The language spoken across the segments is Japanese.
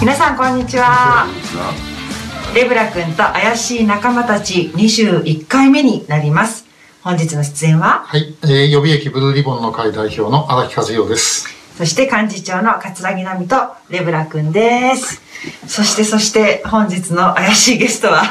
皆さんこんにちは。レブラ君と怪しい仲間たち21回目になります。本日の出演は？はい、えー予備役ブルーリボンの会代表の荒木和代です。そして幹事長の桂木奈美とレブラ君です。そしてそして本日の怪しいゲストは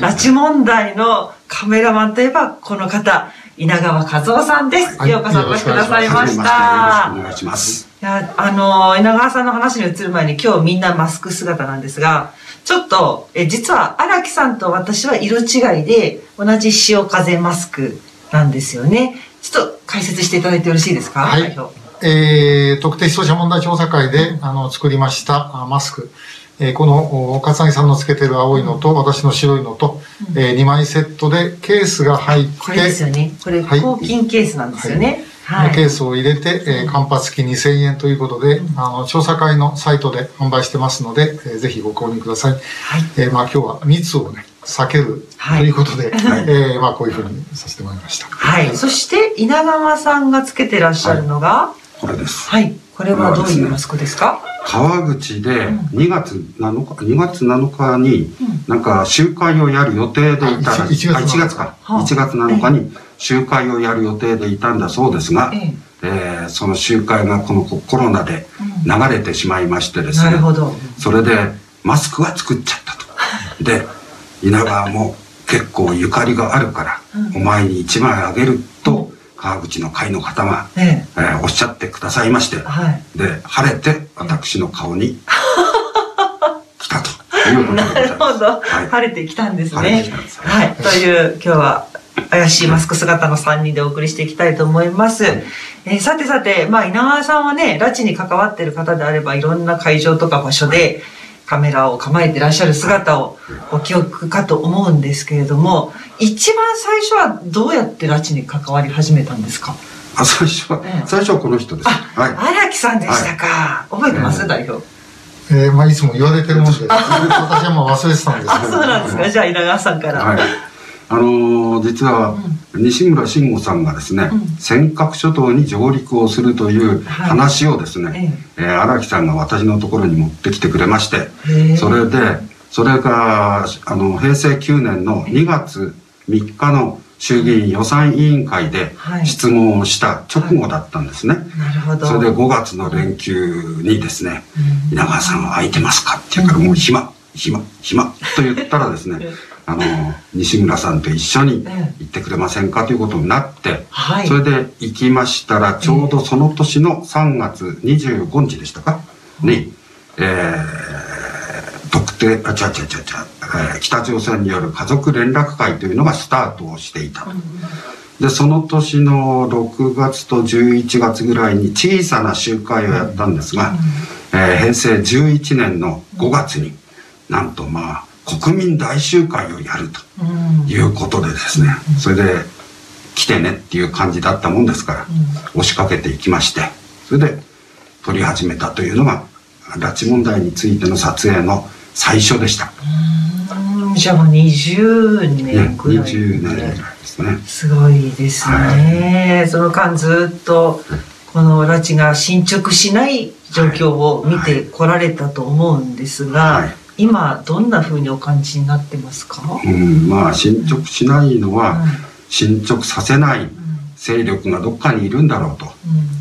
拉致問題のカメラマンといえばこの方稲川和夫さんです、はい。ようこそお越しくださいましよろしくおた願いします。いや、あの、稲川さんの話に移る前に今日みんなマスク姿なんですが、ちょっと、え実は荒木さんと私は色違いで同じ潮風マスクなんですよね。ちょっと解説していただいてよろしいですか？はい。代表えー特定失踪者問題調査会で、あの、作りましたあマスク。えーこの、お笠木さんのつけてる青いのと、私の白いのと、え2枚セットでケースが入って、これですよね。これ、はい抗菌ケースなんですよね。こはい。のケースを入れて、えー、間髪付き2000円ということで、あの、調査会のサイトで販売してますので、えーぜひご購入ください。はい。えーまあ今日は密をね、避けるはいということで、えーまあこういうふうにさせてもらいました。はい。そして、稲川さんがつけてらっしゃるのが、これです。はい。これはどういうマスクですか？川口で2月7日、2月7日に、なんか集会をやる予定でいたら、あ一一月あ1月か。はあ1月7日に集会をやる予定でいたんだそうですが、ええーその集会がこのコロナで流れてしまいましてですねなる、ほど。それでマスクは作っちゃったと。で、稲川も結構ゆかりがあるから、うんお前に1枚あげると、川口の会の方が、ええーおっしゃってくださいましてえ。、はい。で、晴れて私の顔に来たということでごな。るほど、はい晴れてきたんです晴れねてきたんです。はい、という今日は怪しいマスク姿の3人でお送りしていきたいと思います。えーさてさて、まあ稲川さんはね、拉致に関わっている方であればいろんな会場とか場所でカメラを構えていらっしゃる姿をご記憶かと思うんですけれども、一番最初はどうやって拉致に関わり始めたんですか？あ、最初はええ、最初はこの人です。はい。荒木さんでしたか。覚えてます、うん代表。えーまあいつも言われてるもんで、私はもう忘れてたんですあ、けど。そうなんですか。じゃあ稲川さんから。はい。あのー実は、西村慎吾さんがですね、うん。尖閣諸島に上陸をするというはい。話をですね、えー荒木さんが私のところに持ってきてくれまして、それで、それが、あの、平成9年の2月3日の衆議院予算委員会ではい。質問をした直後だったんですね。なるほど。それで5月の連休にですね、うん。稲川さんは空いてますかって言うから、もう暇、暇、暇と言ったらですね、あの、西村さんと一緒に行ってくれませんかということになって、はい。それで行きましたら、ちょうどその年の3月25日でしたか？に、えー、特定、あ、違う違う違う違う、えー北朝鮮による家族連絡会というのがスタートをしていた。で、その年の6月と11月ぐらいに小さな集会をやったんですが、えー平成11年の5月に、なんとまあ、国民大集会をやると。うん。いうことでですね、それで来てねっていう感じだったもんですから、押しかけていきまして、それで撮り始めたというのが、拉致問題についての撮影の最初でした。うん。じゃあもう20ね、年くらい、20年ぐらいですね。すごいですね、その間ずっとこの拉致が進捗しない状況を見てこられたと思うんですが、はい今どんな風にお感じになってますか、うん、まあ進捗しないのは、うん。進捗させない勢力がどっかにいるんだろうと。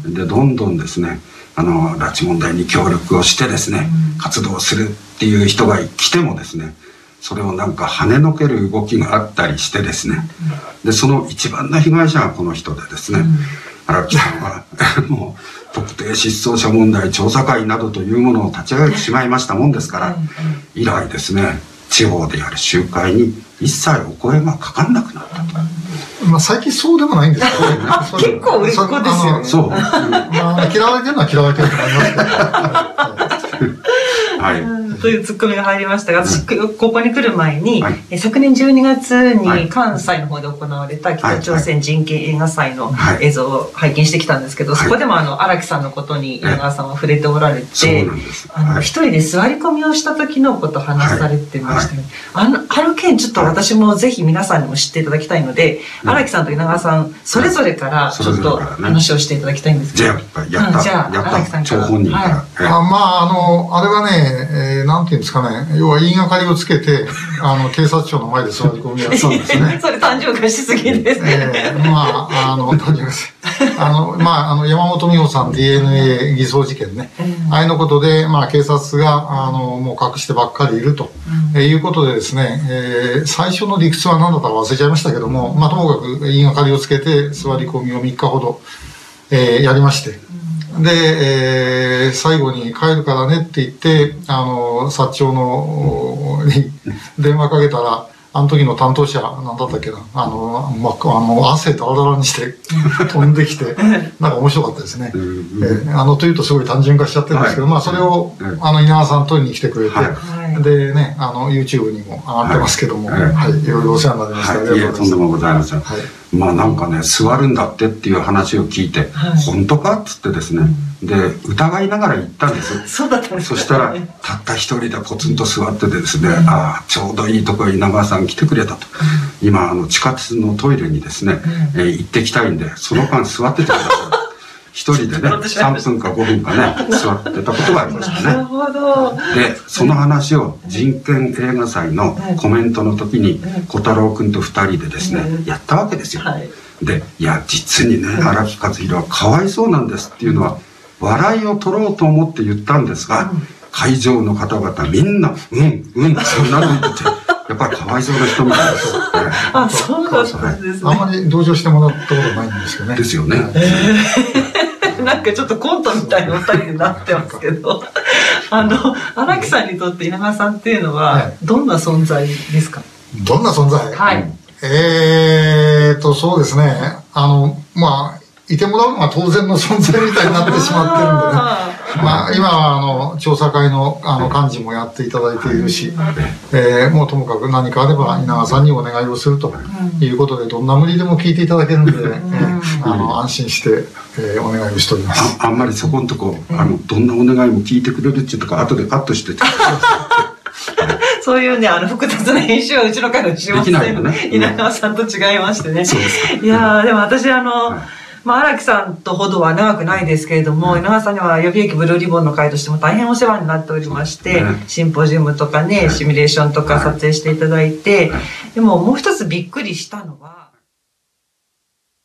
うん。で、どんどんですね、あの、拉致問題に協力をしてですね、うん。活動するっていう人が来てもですね、それをなんか跳ねのける動きがあったりしてですね、で、その一番の被害者がこの人でですね、荒木さんは、もう、特定失踪者問題調査会などというものを立ち上げてしまいましたもんですから、以来ですね、地方でやる集会に一切お声がかかんなくなったと。まあ最近そうでもないんですけど、ね、あ結構売れっ子ですよねそう。まあ、嫌われてるのは嫌われてると思いますけど。はい。うんというツッコミが入りましたが、私ここに来る前に、はい。え昨年12月はい。に関西の方で行われた北朝鮮人権映画祭のはい。映像を拝見してきたんですけど、はい。そこでもあの荒木さんのことに稲川さんは触れておられて。あのはい。一人で座り込みをした時のことを話されてましたね、あのあの件ちょっと私もぜひ皆さんにも知っていただきたいので荒、木さんと稲川さんそれぞれからちょっと話をしていただきたいんですけど、じゃあ、やっぱ、やった、うんじゃあやった、荒木さんから。張本人から。あまあ、あの、あれはね、えー、なんていうんですかね、要は言いがかりをつけて、あの、警察庁の前で座り込みやったんですね。それ単純化しすぎですね。えー、まあ、あの、単純化しあの、まあ、あの、山本美穂さん DNA 偽装事件ね。ああいうのことで、まあ、警察が、あの、もう隠してばっかりいると、うん、えー、いうことでですね、えー、最初の理屈は何だったか忘れちゃいましたけども、まあ、ともかく言いがかりをつけて座り込みを3日ほど、えー、やりまして、で、えー、最後に帰るからねって言って、あの、薩長の、に 電話かけたら、あの時の担当者、なんだったっけな、あの、まあ、あの、汗だらだらにして 飛んできて、なんか面白かったですね。えー、あの、というとすごい単純化しちゃってるんですけど、はい、まあ、それを、あの、稲川さん取りに来てくれて、はい、でね、あの、YouTube にも上がってますけども、はい、はい、い。ろいろお世話になりました。はい、いえ、とんでもございません。はいまあなんかね座るんだってっていう話を聞いて、はい、本当かっつってですね、で疑いながら行ったんです。そうだったんですそしたらたった一人でポツンと座っててですね、うん、ああちょうどいいところ稲川さん来てくれたと、うん、今あの地下鉄のトイレにですね、うん、えー、行ってきたいんでその間座っててください一人でね、3分か5分かね、座ってたことがありましたね。なるほど。で、その話を人権映画祭のコメントの時に、小太郎君と二人でですね、やったわけですよ。で、いや、実にね、荒木和弘はかわいそうなんですっていうのは、笑いを取ろうと思って言ったんですが、会場の方々みんな、うん、うん、そんなの言ってて、やっぱりかわいそうな人みたいです。あ、そうだったんですね。あんまり同情してもらったことないんですよね。ですよね。なんかちょっとコントみたいなお二人になってますけど、あの、荒木さんにとって稲川さんっていうのは、どんな存在ですか、どんな存在？はい。えーと、そうですね。あの、まあ、いてもらうのが当然の存在みたいになってしまってるんでね。まあ、今はあの調査会のあの幹事もやっていただいているし、えー、もうともかく何かあれば稲川さんにお願いをするということでどんな無理でも聞いていただけるんで、えー、あの安心して、えー、お願いをしております。ああんまりそこのとこあのどんなお願いも聞いてくれるっていうとか後でカットしてて。そういうね、あの、複雑な編集はうちの会のしません、ね、稲川さんと違いましてね。いやでも私、あの、はいまあ、荒木さんとほどは長くないですけれども、稲川さんには予備役ブルーリボンの会としても大変お世話になっておりまして、シンポジウムとかね、シミュレーションとか撮影していただいて、でももう一つびっくりしたのは、